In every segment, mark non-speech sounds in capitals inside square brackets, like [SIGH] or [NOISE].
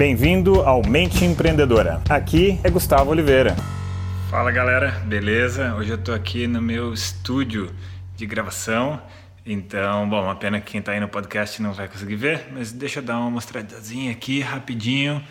Bem-vindo ao Mente Empreendedora. Aqui é Gustavo Oliveira. Fala galera, beleza? Hoje eu tô aqui no meu estúdio de gravação. Então, bom, uma pena que quem tá aí no podcast não vai conseguir ver, mas deixa eu dar uma mostradazinha aqui rapidinho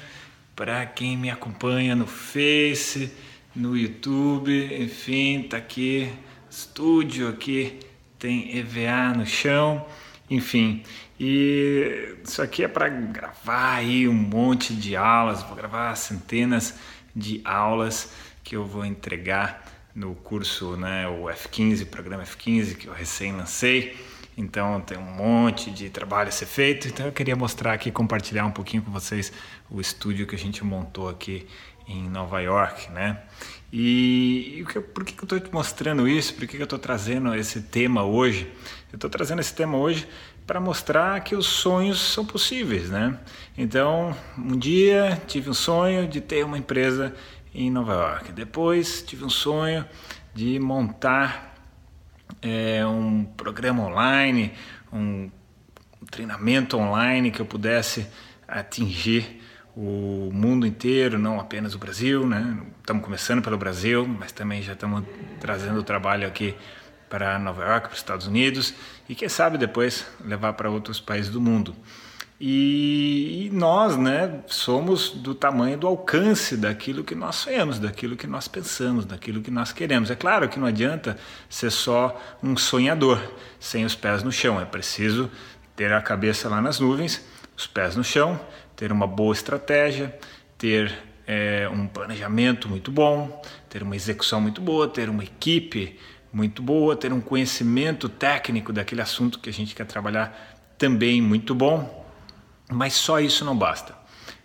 para quem me acompanha no Face, no YouTube, enfim, tá aqui estúdio aqui, tem EVA no chão, enfim. E isso aqui é para gravar aí um monte de aulas, vou gravar centenas de aulas que eu vou entregar no curso, né, o F15, programa F15 que eu recém lancei. Então tem um monte de trabalho a ser feito. Então eu queria mostrar aqui, compartilhar um pouquinho com vocês o estúdio que a gente montou aqui em Nova York, né? E, e por que, que eu estou te mostrando isso? Por que, que eu estou trazendo esse tema hoje? Eu estou trazendo esse tema hoje para mostrar que os sonhos são possíveis, né? Então, um dia tive um sonho de ter uma empresa em Nova York. Depois tive um sonho de montar é, um programa online, um treinamento online que eu pudesse atingir o mundo inteiro, não apenas o Brasil, né? Estamos começando pelo Brasil, mas também já estamos trazendo o trabalho aqui para Nova York, para os Estados Unidos e quem sabe depois levar para outros países do mundo. E, e, nós, né, somos do tamanho do alcance daquilo que nós sonhamos, daquilo que nós pensamos, daquilo que nós queremos. É claro que não adianta ser só um sonhador sem os pés no chão. É preciso ter a cabeça lá nas nuvens, os pés no chão, ter uma boa estratégia, ter é, um planejamento muito bom, ter uma execução muito boa, ter uma equipe muito boa, ter um conhecimento técnico daquele assunto que a gente quer trabalhar também muito bom, mas só isso não basta.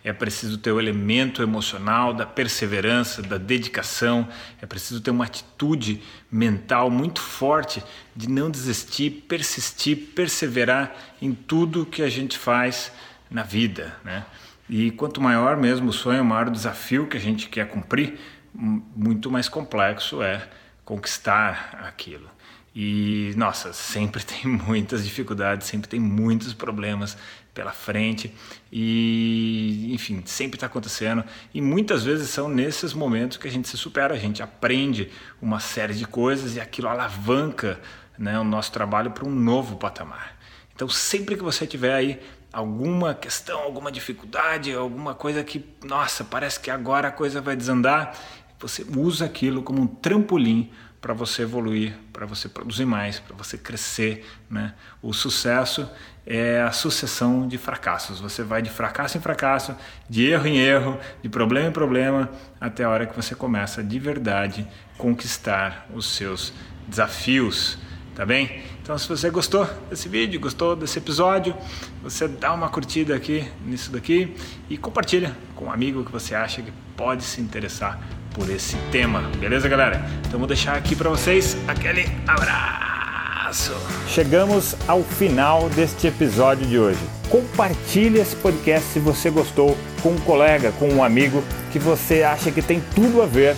É preciso ter o elemento emocional da perseverança, da dedicação, é preciso ter uma atitude mental muito forte de não desistir, persistir, perseverar em tudo que a gente faz na vida, né? E quanto maior mesmo o sonho, maior o desafio que a gente quer cumprir, muito mais complexo é conquistar aquilo. E nossa, sempre [LAUGHS] tem muitas dificuldades, sempre tem muitos problemas pela frente e enfim, sempre está acontecendo e muitas vezes são nesses momentos que a gente se supera, a gente aprende uma série de coisas e aquilo alavanca né, o nosso trabalho para um novo patamar. Então, sempre que você tiver aí alguma questão, alguma dificuldade, alguma coisa que, nossa, parece que agora a coisa vai desandar, você usa aquilo como um trampolim para você evoluir, para você produzir mais, para você crescer. Né? O sucesso é a sucessão de fracassos. Você vai de fracasso em fracasso, de erro em erro, de problema em problema, até a hora que você começa de verdade conquistar os seus desafios. Tá bem? Então, se você gostou desse vídeo, gostou desse episódio, você dá uma curtida aqui nisso daqui e compartilha com um amigo que você acha que pode se interessar por esse tema. Beleza, galera? Então vou deixar aqui para vocês aquele abraço. Chegamos ao final deste episódio de hoje. Compartilhe esse podcast se você gostou com um colega, com um amigo que você acha que tem tudo a ver